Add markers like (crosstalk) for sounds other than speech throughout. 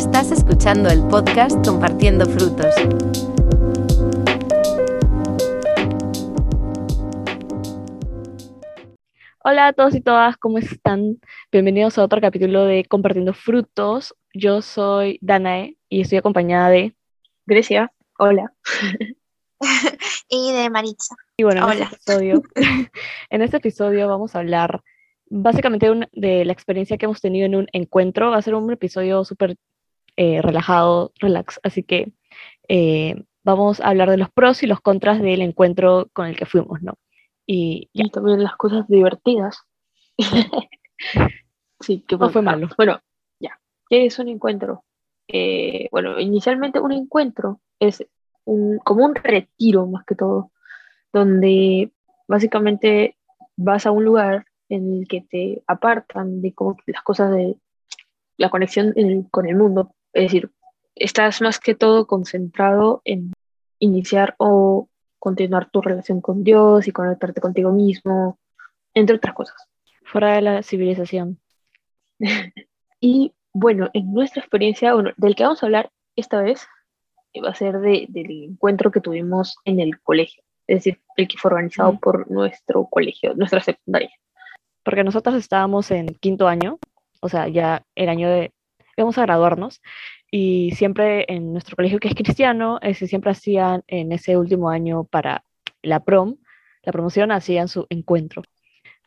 Estás escuchando el podcast Compartiendo Frutos. Hola a todos y todas, ¿cómo están? Bienvenidos a otro capítulo de Compartiendo Frutos. Yo soy Danae y estoy acompañada de Grecia. Hola. (laughs) y de Maritza. Y bueno, en este, episodio, (laughs) (laughs) en este episodio vamos a hablar básicamente de la experiencia que hemos tenido en un encuentro. Va a ser un episodio súper eh, relajado, relax, así que eh, vamos a hablar de los pros y los contras del encuentro con el que fuimos, ¿no? Y, también las cosas divertidas. (laughs) sí, que no fue malo. Bueno, ya. ¿Qué es un encuentro? Eh, bueno, inicialmente un encuentro es un, como un retiro más que todo, donde básicamente vas a un lugar en el que te apartan de como las cosas de la conexión con el mundo. Es decir, estás más que todo concentrado en iniciar o continuar tu relación con Dios y conectarte contigo mismo, entre otras cosas. Fuera de la civilización. (laughs) y bueno, en nuestra experiencia, bueno, del que vamos a hablar esta vez va a ser de, del encuentro que tuvimos en el colegio, es decir, el que fue organizado por nuestro colegio, nuestra secundaria porque nosotros estábamos en quinto año, o sea, ya el año de, íbamos a graduarnos, y siempre en nuestro colegio que es cristiano, ese, siempre hacían en ese último año para la prom, la promoción, hacían su encuentro,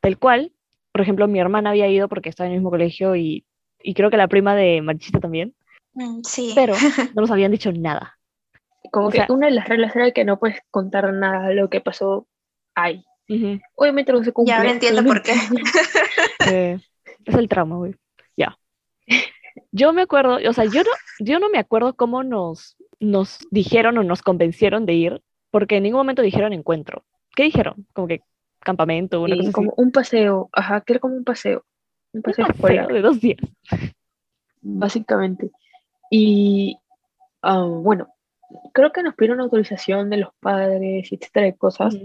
del cual, por ejemplo, mi hermana había ido porque estaba en el mismo colegio y, y creo que la prima de Marichita también, mm, sí. pero (laughs) no nos habían dicho nada. Como que una de las reglas era que no puedes contar nada de lo que pasó ahí. Obviamente no se cumple. Ya ahora entiendo por qué. Eh, (laughs) es el trauma, güey. Yo me acuerdo, o sea, yo no, yo no me acuerdo cómo nos, nos dijeron o nos convencieron de ir, porque en ningún momento dijeron encuentro. ¿Qué dijeron? Como que campamento, una cosa como un paseo, ajá, que era como un paseo. Un paseo, de dos días. Básicamente. Y ah, bueno, creo que nos pidieron autorización de los padres, etcétera, de cosas.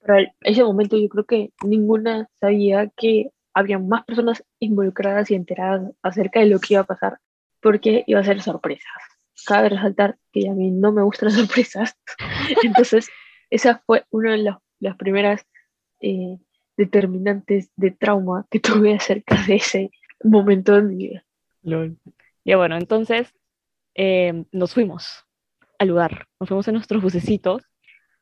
Pero en ese momento yo creo que ninguna sabía que había más personas involucradas y enteradas acerca de lo que iba a pasar, porque iba a ser sorpresas. Cabe resaltar que a mí no me gustan las sorpresas, (laughs) entonces esa fue una de las, primeras eh, determinantes de trauma que tuve acerca de ese momento de mi vida. Ya bueno, entonces eh, nos fuimos al lugar, nos fuimos en nuestros bucecitos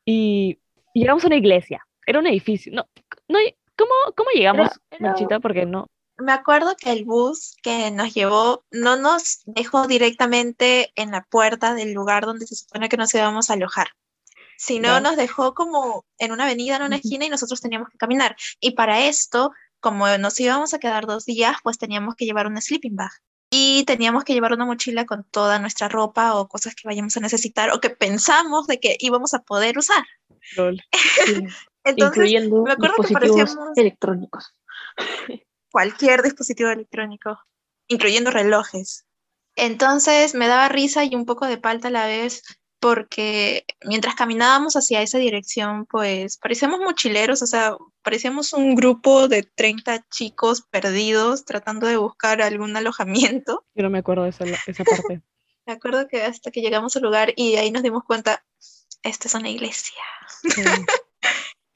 y llegamos a una iglesia. Era un edificio. No, no, ¿cómo, cómo llegamos, Manchita? Porque no. Me acuerdo que el bus que nos llevó no nos dejó directamente en la puerta del lugar donde se supone que nos íbamos a alojar, sino nos dejó como en una avenida, en una esquina y nosotros teníamos que caminar. Y para esto, como nos íbamos a quedar dos días, pues teníamos que llevar una sleeping bag y teníamos que llevar una mochila con toda nuestra ropa o cosas que vayamos a necesitar o que pensamos de que íbamos a poder usar. (laughs) Entonces, Incluyendo me acuerdo dispositivos que electrónicos. Cualquier dispositivo electrónico, incluyendo relojes. Entonces me daba risa y un poco de palta a la vez porque mientras caminábamos hacia esa dirección, pues parecíamos mochileros, o sea, parecíamos un grupo de 30 chicos perdidos tratando de buscar algún alojamiento. Yo no me acuerdo de esa, esa parte. (laughs) me acuerdo que hasta que llegamos al lugar y ahí nos dimos cuenta, esta es una iglesia. Sí.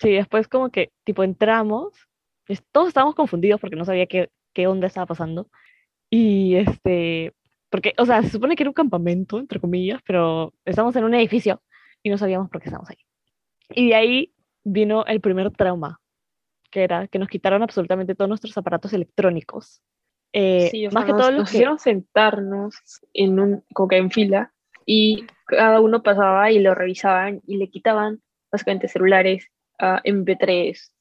Después como que tipo entramos, todos estábamos confundidos porque no sabía qué, qué onda estaba pasando. Y este, porque, o sea, se supone que era un campamento, entre comillas, pero estamos en un edificio y no sabíamos por qué estábamos ahí. Y de ahí vino el primer trauma, que era que nos quitaron absolutamente todos nuestros aparatos electrónicos. Eh, sí, más que todo nos hicieron sentarnos en un, como que en fila y cada uno pasaba y lo revisaban y le quitaban básicamente celulares, uh, MP3,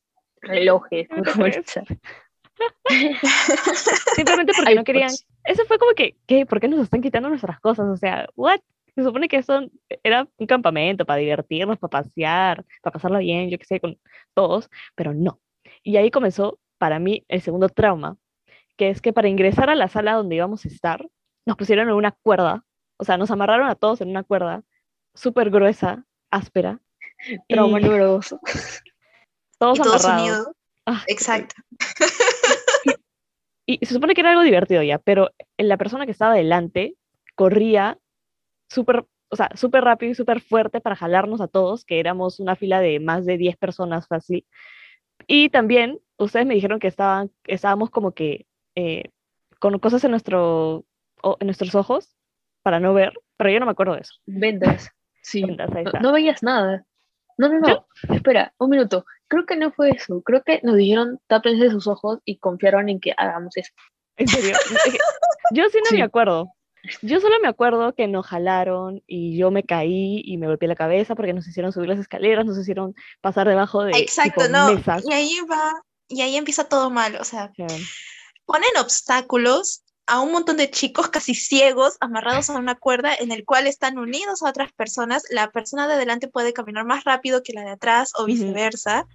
relojes, (laughs) Simplemente porque no querían. Eso fue como que, ¿qué? ¿Por qué nos están quitando nuestras cosas? O sea, ¿what? Se supone que eso era un campamento para divertirnos, para pasear, para pasarlo bien, yo qué sé, con todos, pero no. Y ahí comenzó para mí el segundo trauma, que es que para ingresar a la sala donde íbamos a estar, nos pusieron en una cuerda o sea, nos amarraron a todos en una cuerda súper gruesa, áspera. Trauma número dos. Todos y todos unidos. Ah, Exacto. Y, se supone que era algo divertido ya, pero la persona que estaba delante corría súper, o sea, súper rápido y súper fuerte para jalarnos a todos, que éramos una fila de más de 10 personas fácil. Y también ustedes me dijeron que estaban, estábamos como que eh, con cosas en, nuestro, en nuestros ojos para no ver, pero yo no me acuerdo de eso. Vendas, sí. no, veías nada. No, no, no. Espera, un minuto. Creo que no fue eso. Creo que nos dijeron tápense sus ojos y confiaron en que hagamos eso. ¿En serio? (laughs) yo sí no me acuerdo. Yo solo me acuerdo que nos jalaron y yo me caí y me golpeé la cabeza porque nos hicieron subir las escaleras, nos hicieron pasar debajo de Exacto, no. Y ahí va, y ahí empieza todo mal, o sea, ponen obstáculos a un montón de chicos casi ciegos amarrados a una cuerda en el cual están unidos a otras personas. La persona de adelante puede caminar más rápido que la de atrás o viceversa.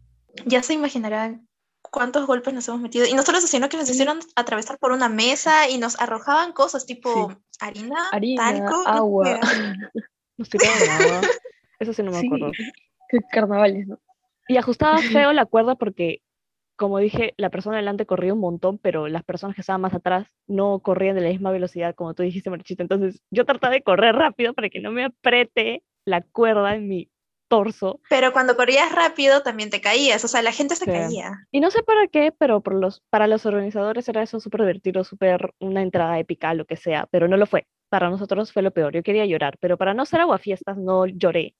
Ya se imaginarán cuántos golpes nos hemos metido. Y nosotros haciendo que nos hicieron atravesar por una mesa y nos arrojaban cosas tipo harina, talco, agua. (laughs) Nos tiraban agua. Eso sí no me acuerdo. Carnavales, ¿no? Y ajustaba (laughs) feo la cuerda porque, como dije, la persona delante corría un montón, pero las personas que estaban más atrás no corrían de la misma velocidad como tú dijiste, Marchita. Entonces yo trataba de correr rápido para que no me apriete la cuerda en mi torso. Pero cuando corrías rápido también te caías, o sea, la gente se caía. Y no sé para qué, pero por los, para los organizadores era eso súper divertido, súper una entrada épica, lo que sea, pero no lo fue. Para nosotros fue lo peor. Yo quería llorar, pero para no ser aguafiestas no lloré.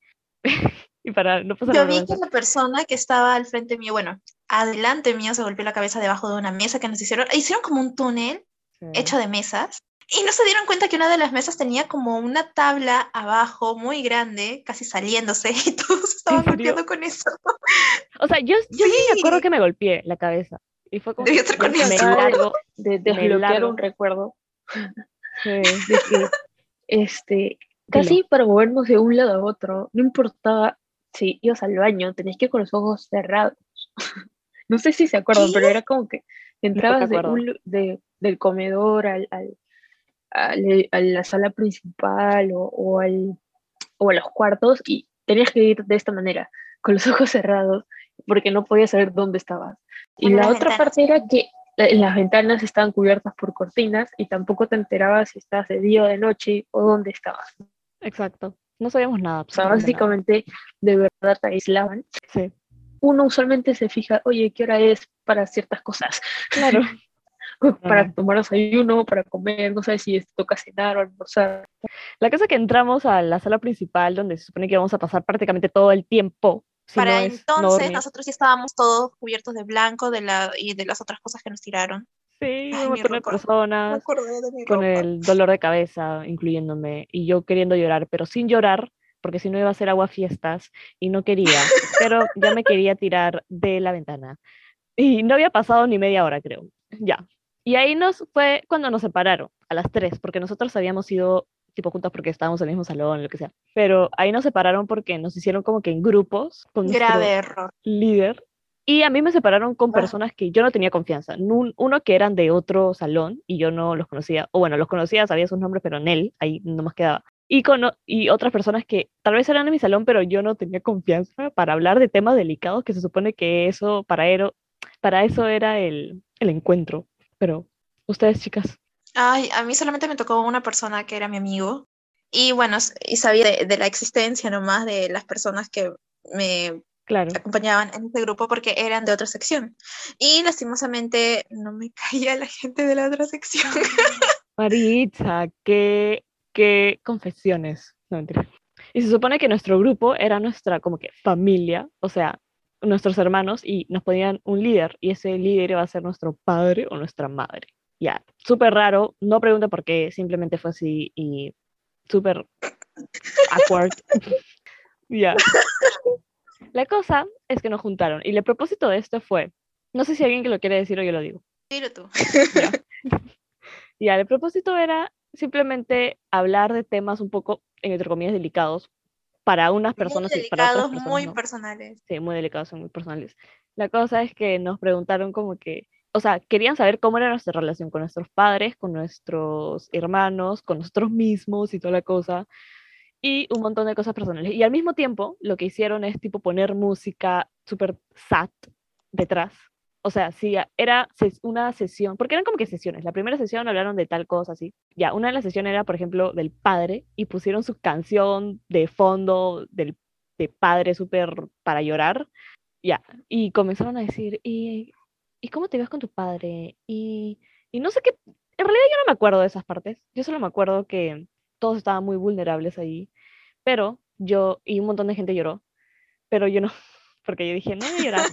(laughs) y para no pasar Yo vi que la persona que estaba al frente mío, bueno, adelante mío se golpeó la cabeza debajo de una mesa que nos hicieron, hicieron como un túnel hecho de mesas y no se dieron cuenta que una de las mesas tenía como una tabla abajo muy grande, casi saliéndose, (laughs) y todos estaban golpeando con eso. O sea, yo, yo sí. me acuerdo que me golpeé la cabeza. Y fue como. Debió con me largo, de desbloquear un recuerdo. De que, este, casi para movernos de un lado a otro, no importaba si ibas al baño, tenías que ir con los ojos cerrados. No sé si se acuerdan, pero era como que entrabas de un, de, del comedor al, al, a, la sala principal o, al, o a los cuartos y tenías que ir de esta manera, con los (laughs) ojos cerrados, porque no podías saber dónde estabas. Y la otra parte era que las ventanas estaban cubiertas por cortinas y tampoco te enterabas si estabas de día o de noche o dónde estabas. Exacto, no sabíamos nada. O sea, básicamente de verdad te aislaban. Sí. Uno usualmente se fija, oye, ¿qué hora es para ciertas cosas? Claro. (laughs) para tomar desayuno, para comer, no sé si toca cenar o almorzar. La cosa que entramos a la sala principal, donde se supone que vamos a pasar prácticamente todo el tiempo. para entonces, nosotros ya estábamos todos cubiertos de blanco de la, y de las otras cosas que nos tiraron. Sí, un montón de personas con el dolor de cabeza, incluyéndome, y yo queriendo llorar, pero sin llorar, porque si no iba a ser agua fiestas, y no quería, pero ya me quería tirar de la ventana. Y no había pasado ni media hora, creo. Ya, y ahí nos fue cuando nos separaron, a las tres, porque nosotros habíamos ido tipo juntas porque estábamos en el mismo salón, lo que sea. Pero ahí nos separaron porque nos hicieron como que en grupos con Grave error. líder. Y a mí me separaron con ah. personas que yo no tenía confianza. Uno que eran de otro salón y yo no los conocía. O bueno, los conocía, sabía sus nombres, pero en él, ahí no más quedaba. Y, con, y otras personas que tal vez eran de mi salón, pero yo no tenía confianza para hablar de temas delicados que se supone que eso, para, para eso era el, el encuentro pero ustedes, chicas. Ay, a mí solamente me tocó una persona que era mi amigo. Y bueno, y sabía de, la existencia nomás de las personas que me acompañaban en este grupo porque eran de otra sección. Y lastimosamente no me (laughs) caía la gente de la otra sección. Maritza, qué, qué confesiones. No, mentira. Y se supone que nuestro grupo era nuestra como que familia, o sea, nuestros hermanos y nos ponían un líder y ese líder iba a ser nuestro padre o nuestra madre. Ya, súper raro, no pregunte por qué, simplemente fue así y súper awkward. (laughs) ya. La cosa es que nos juntaron y el propósito de esto fue, no sé si alguien que lo quiere decir o yo lo digo. Dilo tú. ya, (laughs) el propósito era simplemente hablar de temas un poco, entre comillas, delicados, para unas personas muy y para otras personas. Muy personales. Sí, muy delicados y muy personales. La cosa es que nos preguntaron como que, o sea, querían saber cómo era nuestra relación con nuestros padres, con nuestros hermanos, con nosotros mismos y toda la cosa. Y un montón de cosas personales. Y al mismo tiempo, lo que hicieron es tipo poner música súper sad detrás o sea, sí, era una sesión, porque eran como que sesiones. La primera sesión hablaron de tal cosa, así. Ya, una de las sesiones era, por ejemplo, del padre y pusieron su canción de fondo del de padre súper para llorar. Ya, y comenzaron a decir, ¿y, ¿y cómo te ves con tu padre? Y, y no sé qué, en realidad yo no me acuerdo de esas partes. Yo solo me acuerdo que todos estaban muy vulnerables ahí, pero yo, y un montón de gente lloró, pero yo no, (laughs) porque yo dije, no voy a llorar,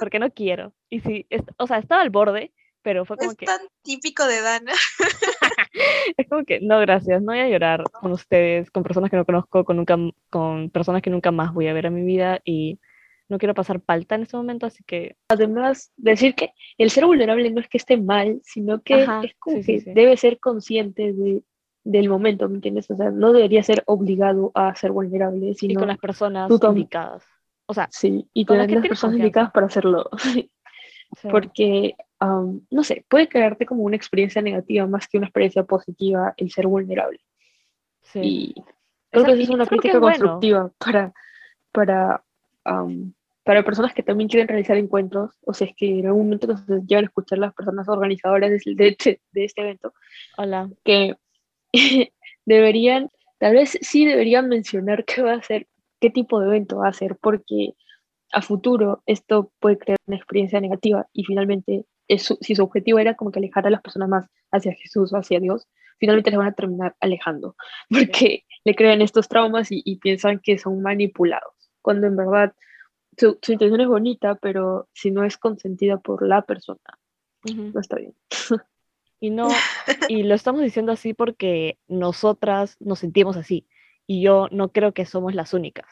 porque no quiero. Y sí, o sea, estaba al borde, pero fue como es que... tan típico de Dana. (laughs) es como que, no, gracias, no voy a llorar con ustedes, con personas que no conozco, con, nunca, con personas que nunca más voy a ver en mi vida y no quiero pasar palta en este momento, así que... Además, decir que el ser vulnerable no es que esté mal, sino que es como que debe ser consciente de, del momento, ¿me entiendes? O sea, no debería ser obligado a ser vulnerable, sino... Y con las personas indicadas. O sea, sí, y tener las personas indicadas para hacerlo. (laughs) Porque, no sé, puede crearte como una experiencia negativa más que una experiencia positiva el ser vulnerable. Sí. Y creo que es una crítica constructiva para, para, para personas que también quieren realizar encuentros, o sea, es que en algún momento nos llegan a escuchar las personas organizadoras de, de, de este evento. Hola. Que (laughs) deberían, tal vez sí deberían mencionar qué va a ser, qué tipo de evento va a ser, porque a futuro esto puede crear una experiencia negativa y finalmente si su objetivo era como que alejar a las personas más hacia Jesús o hacia Dios, finalmente les van a terminar alejando (laughs) porque le crean estos traumas y, piensan que son manipulados, cuando en verdad su, intención es bonita, pero si no es consentida por la persona, no está bien. (laughs) Y no, y lo estamos diciendo así porque nosotras nos sentimos así. Y yo no creo que somos las únicas.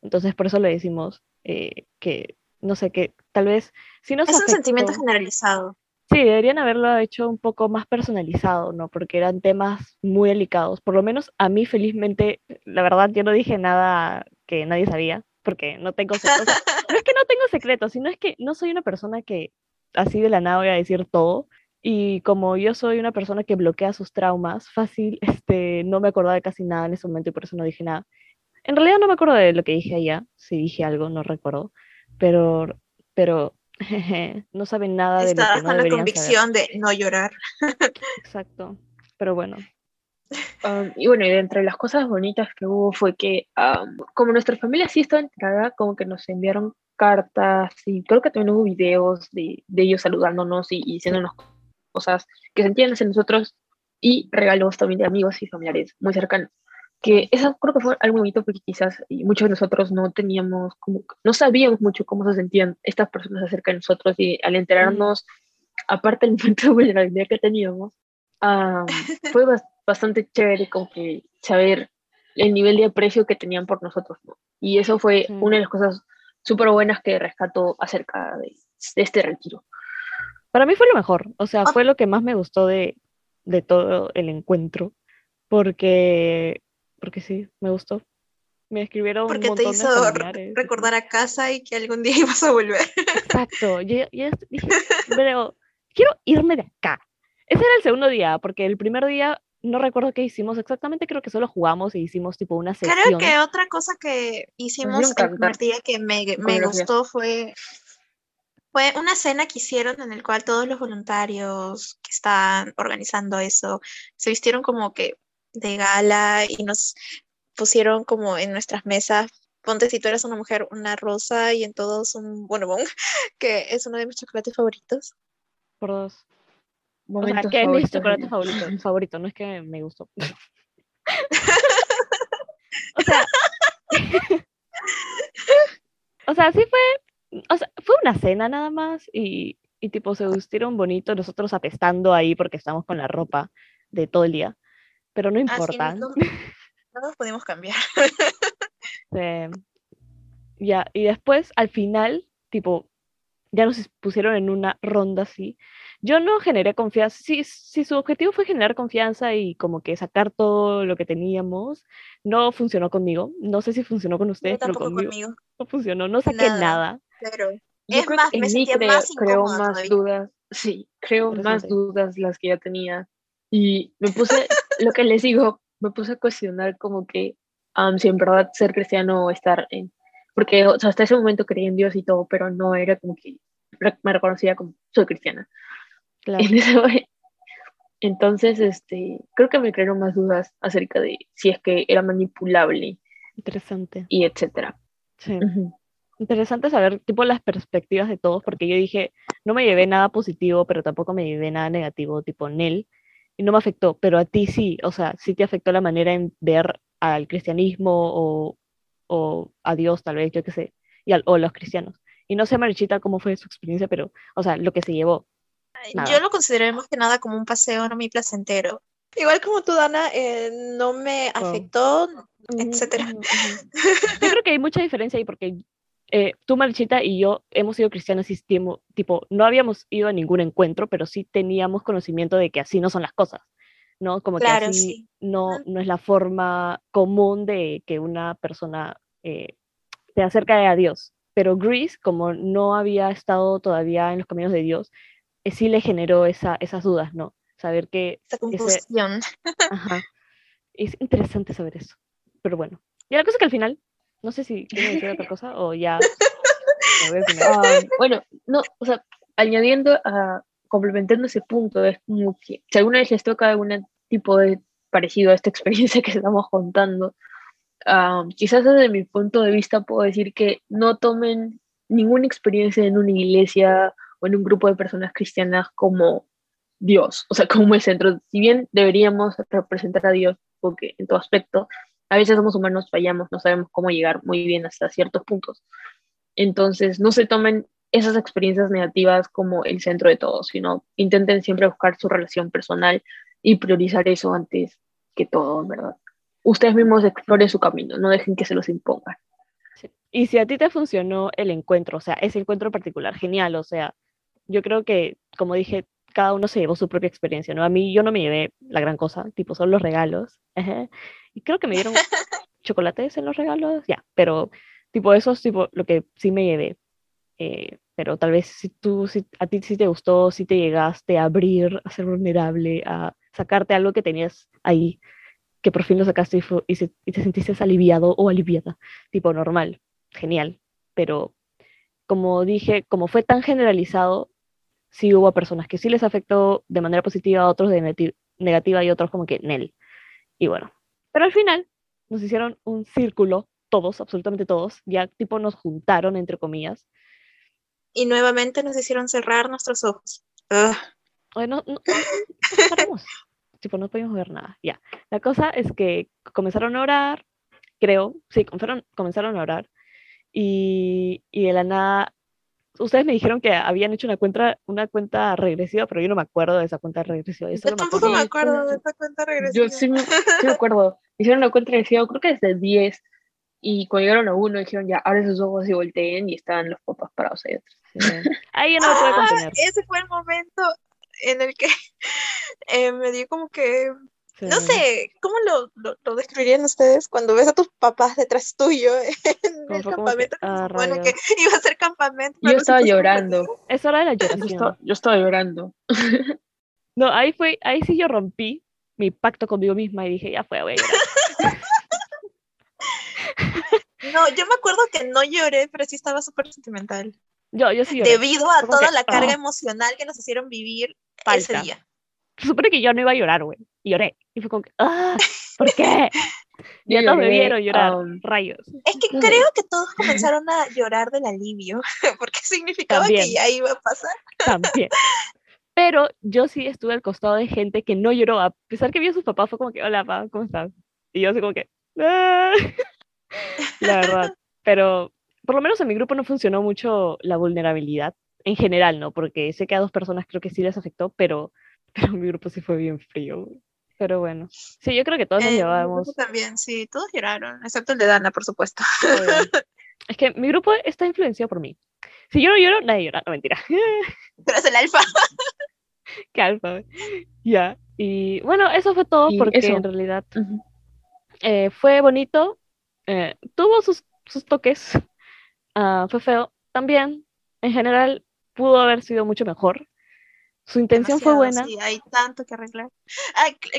Entonces, por eso le decimos eh, que, no sé, que tal vez... Si no es un sentimiento generalizado. Sí, deberían haberlo hecho un poco más personalizado, ¿no? Porque eran temas muy delicados. Por lo menos a mí, felizmente, la verdad, yo no dije nada que nadie sabía, porque no tengo secretos. (laughs) no es que no tengo secretos, sino es que no soy una persona que así de la nada voy a decir todo. Y como yo soy una persona que bloquea sus traumas fácil, (laughs) este, no me acordaba de casi nada en ese momento y por eso no dije nada. En realidad no me acuerdo de lo que dije allá, si dije algo, no recuerdo, pero, pero (laughs) no saben nada de lo que no con la convicción de no llorar. Exacto, pero bueno. (laughs) Um, y bueno, y entre las cosas bonitas que hubo fue que, um, como nuestra familia sí estaba entrada, como que nos enviaron cartas y creo que también hubo videos de, de ellos saludándonos y, y diciéndonos cosas que sentían hacia nosotros y regalos también de amigos y familiares muy cercanos. Que eso creo que fue algo bonito porque quizás muchos de nosotros no teníamos, como, no sabíamos mucho cómo se sentían estas personas acerca de nosotros y al enterarnos, aparte del (laughs) momento de vulnerabilidad que teníamos, (laughs) fue bastante chévere como que saber el nivel de aprecio que tenían por nosotros. Y eso fue una de las cosas súper buenas que rescató acerca de, de este retiro. Para mí fue lo mejor, o sea, fue lo que más me gustó de, de todo el encuentro, porque, porque sí, me gustó. Me escribieron porque un montón te hizo recordar a casa y que algún día (laughs) ibas a volver. Exacto, yo, yo dije, pero quiero irme de acá. Ese era el segundo día, porque el primer día no recuerdo qué hicimos exactamente, creo que solo jugamos y hicimos tipo una sesión. Creo que otra cosa que hicimos el primer día que me, me gustó fue fue una cena que hicieron en el cual todos los voluntarios que estaban organizando eso se vistieron como que de gala y nos pusieron como en nuestras mesas, ponte si tú eres una mujer, una rosa y en todos un bonobón, (laughs) que es uno de mis chocolates favoritos. Por dos. o sea, que es mi chocolate favorito, (laughs) favorito, no es que me gustó. (laughs) o sea, o sea, sí fue o sea, fue una cena nada más y, y tipo se vistieron bonito, nosotros apestando ahí porque estamos con la ropa de todo el día, pero no importa. no, nos pudimos cambiar. ya, y después al final, tipo, ya nos pusieron en una ronda así. Yo no generé confianza, si, si su objetivo fue generar confianza y como que sacar todo lo que teníamos, no funcionó conmigo. No sé si funcionó con ustedes, pero conmigo, no funcionó, no saqué nada. Pero es más, me sentía creo, más creo más dudas, sí, creo más dudas las que ya tenía. Y me puse, lo que les digo, me puse a cuestionar como que si en verdad ser cristiano o estar en... Porque hasta ese momento creía en Dios y todo, pero no era como que me reconocía como soy cristiana. (laughs) Claro. Entonces, este, creo que me crearon más dudas acerca de si es que era manipulable Interesante. y etcétera. Sí. Ujú. Interesante saber, tipo, las perspectivas de todos, porque yo dije, no me llevé nada positivo, pero tampoco me llevé nada negativo, tipo, Nel, y no me afectó, pero a ti sí, o sea, sí te afectó la manera en ver al cristianismo o, o a Dios, tal vez, yo qué sé, y al- o los cristianos. Y no sé, Marichita, cómo fue su experiencia, pero, o sea, lo que se llevó. Nada. Yo lo consideré más que nada como un paseo no muy placentero. Igual como tú, Dana, eh, no me Oh. afectó, Ujú, etcétera. Yo creo que hay mucha diferencia ahí porque eh, tú, Marichita, y yo hemos sido cristianos y tipo, no habíamos ido a ningún encuentro, pero sí teníamos conocimiento de que así no son las cosas, ¿no? Como que Claro, así sí. no, Ujú. no es la forma común de que una persona eh, se acerca a Dios. Pero Grease, como no había estado todavía en los caminos de Dios, eh, sí le generó esa, esas dudas, ¿no? Saber que Esa ese, confusión. Ajá. Es interesante saber eso. Pero bueno. Y la cosa es que al final, no sé si quieren decir otra (laughs) cosa o ya. (laughs) bueno, no, o sea, añadiendo a, complementando ese punto, es como que si alguna vez les toca algún tipo de parecido a esta (laughs) experiencia que estamos contando, ah, quizás desde mi punto de vista puedo decir que no tomen ninguna experiencia en una iglesia o en un grupo de personas cristianas como Dios, o sea, como el centro. Si bien deberíamos representar a Dios, porque en todo aspecto, a veces somos humanos, fallamos, no sabemos cómo llegar muy bien hasta ciertos puntos. Entonces, no se tomen esas experiencias negativas como el centro de todo, sino intenten siempre buscar su relación personal y priorizar eso antes que todo, ¿verdad? Ustedes mismos exploren su camino, no dejen que se los impongan. Y si a ti te funcionó el encuentro, o sea, ese encuentro en particular, genial, o sea, yo creo que, como dije, cada uno se llevó su propia experiencia, ¿no? A mí yo no me llevé la gran cosa, tipo, son los regalos. (laughs) Y creo que me dieron chocolates en los regalos, ya, pero tipo, eso es tipo lo que sí me llevé. Eh, pero tal vez si tú, si a ti sí te gustó, si te llegaste a abrir, a ser vulnerable, a sacarte algo que tenías ahí, que por fin lo sacaste y, fu- y, se- y te sentiste aliviado o aliviada, tipo normal, genial. Pero como dije, como fue tan generalizado, sí hubo personas que sí les afectó de manera positiva, a otros de negati- negativa y otros como que Nel. Y bueno, pero al final nos hicieron un círculo, todos, absolutamente todos, ya tipo nos juntaron, entre comillas. Y nuevamente nos hicieron cerrar nuestros ojos. Ugh. Oye, no, no, no- no (laughs) tipo, no podíamos ver nada. Ya. La cosa es que comenzaron a orar, creo, sí, comenzaron, comenzaron a orar. Y, y de la nada, ustedes me dijeron que habían hecho una cuenta, una cuenta regresiva, pero yo no me acuerdo de esa cuenta regresiva. Yo, Yo me tampoco acuerdo- me acuerdo de esa cuenta regresiva. Yo sí me, sí me acuerdo, hicieron una cuenta regresiva, creo que desde 10, y cuando llegaron a uno dijeron ya, abren sus ojos y volteen, y estaban los papás parados ahí atrás. Ahí yo no pude Ah, contener. ese fue el momento en el que (laughs) eh, me dio como que, no Sí. sé, ¿cómo lo, lo, lo describirían ustedes cuando ves a tus papás detrás tuyo (laughs) en el campamento que ah, rayos. que (laughs) iba a ser campamento? Yo estaba llorando. Es hora de la Yo lloración. estaba, yo estaba llorando. No, ahí fue, ahí sí yo rompí mi pacto conmigo misma y dije, ya fue, paseo. (laughs) No, yo me acuerdo que no lloré, pero sí estaba súper sentimental. Yo, yo sí lloré. Debido a toda que, la carga ah. emocional que nos hicieron vivir ese Falta. día. Se supone que yo no iba a llorar, güey. Y lloré. Y fue como que, ¡ah! ¿Por qué? (laughs) Ya todos me vieron llorar. um, Rayos. Es que creo que todos comenzaron a llorar del alivio, (laughs) porque significaba También. que ya iba a pasar. También. Pero yo sí estuve al costado de gente que no lloró. A pesar que vi a sus papás, fue como que, hola, papá, ¿cómo estás? Y yo así como que, "Ah". (laughs) La verdad. Pero por lo menos en mi grupo no funcionó mucho la vulnerabilidad. En general, ¿no? Porque sé que a dos personas creo que sí les afectó, pero, (laughs) pero mi grupo sí fue bien frío. Pero bueno. Sí, yo creo que todos nos Eh, llevábamos. también, sí, todos lloraron, excepto el de Dana, por supuesto. obvio. (laughs) Es que mi grupo está influenciado por mí. Si yo no lloro, nadie llora. No, mentira. (laughs) Pero es el alfa. Qué alfa. Ya. Y bueno, eso fue todo Y porque eso. en realidad eh, fue bonito. eh, tuvo sus, sus toques. ah, fue feo también. En general, pudo haber sido mucho mejor. Su intención fue buena. Sí, hay tanto que arreglar.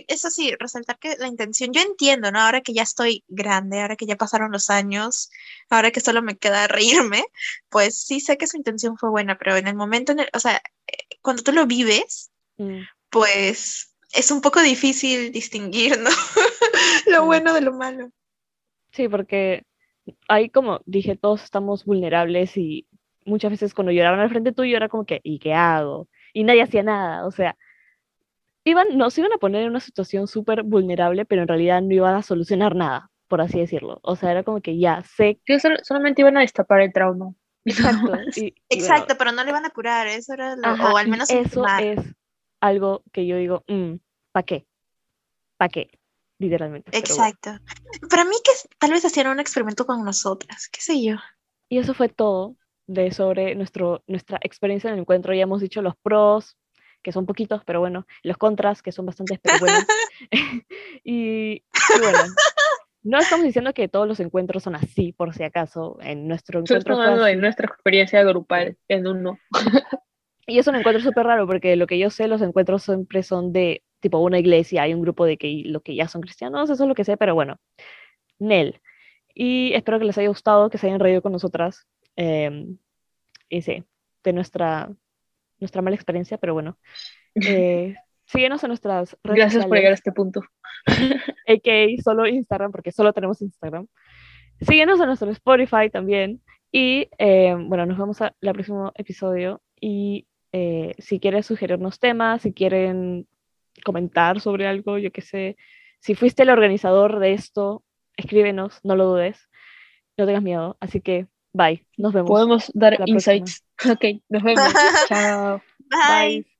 eso sí, resaltar que la intención, yo entiendo, ¿no? Ahora que ya estoy grande, ahora que ya pasaron los años, ahora que solo me queda (laughs) reírme, pues sí sé que su intención fue buena, pero en el momento, en el, o sea, eh, cuando tú lo vives, mm. pues es un poco difícil distinguir, ¿no? (laughs) lo bueno de lo malo. Sí, porque ahí como dije, todos estamos vulnerables y muchas veces cuando lloraban al frente tuyo era como que, ¿y qué hago? Y nadie hacía nada, o sea, iban, nos iban a poner en una situación súper vulnerable, pero en realidad no iban a solucionar nada, por así decirlo. O sea, era como que ya sé. que solamente iban a destapar el trauma. (laughs) Exacto. Exacto, pero no le van a curar, eso era lo, o al menos eso es algo que yo digo, mm, ¿para qué? ¿Para qué? Literalmente. Exacto. Para mí que tal vez hacían un experimento con nosotras, qué sé yo. Y eso fue todo de sobre nuestro, nuestra experiencia en el encuentro. Ya hemos dicho los pros, que son poquitos, pero bueno, los contras, que son bastantes, pero bueno. (laughs) (laughs) y, bueno, no estamos diciendo que todos los encuentros son así, por si acaso. En nuestro encuentro. Estamos hablando de nuestra experiencia grupal en uno. (laughs) y es un encuentro súper raro, porque lo que yo sé, los encuentros siempre son de tipo una iglesia, hay un grupo de que lo que ya son cristianos, eso es lo que sé, pero bueno. Nel. Y espero que les haya gustado, que se hayan reído con nosotras. Em, y sí, de nuestra, nuestra mala experiencia, pero bueno. Eh, (laughs) síguenos en nuestras redes Gracias por llegar a este punto. (laughs) AK, solo Instagram, porque solo tenemos Instagram. Síguenos en nuestro Spotify también. Y em, bueno, nos vemos al próximo episodio. Y eh, si quieres sugerirnos temas, si quieren comentar sobre algo, yo qué sé, si fuiste el organizador de esto, escríbenos, no lo dudes, no tengas miedo. Así que Bye. Nos vemos. Podemos dar insights. (laughs) Ok, nos vemos. (laughs) Chao. Bye.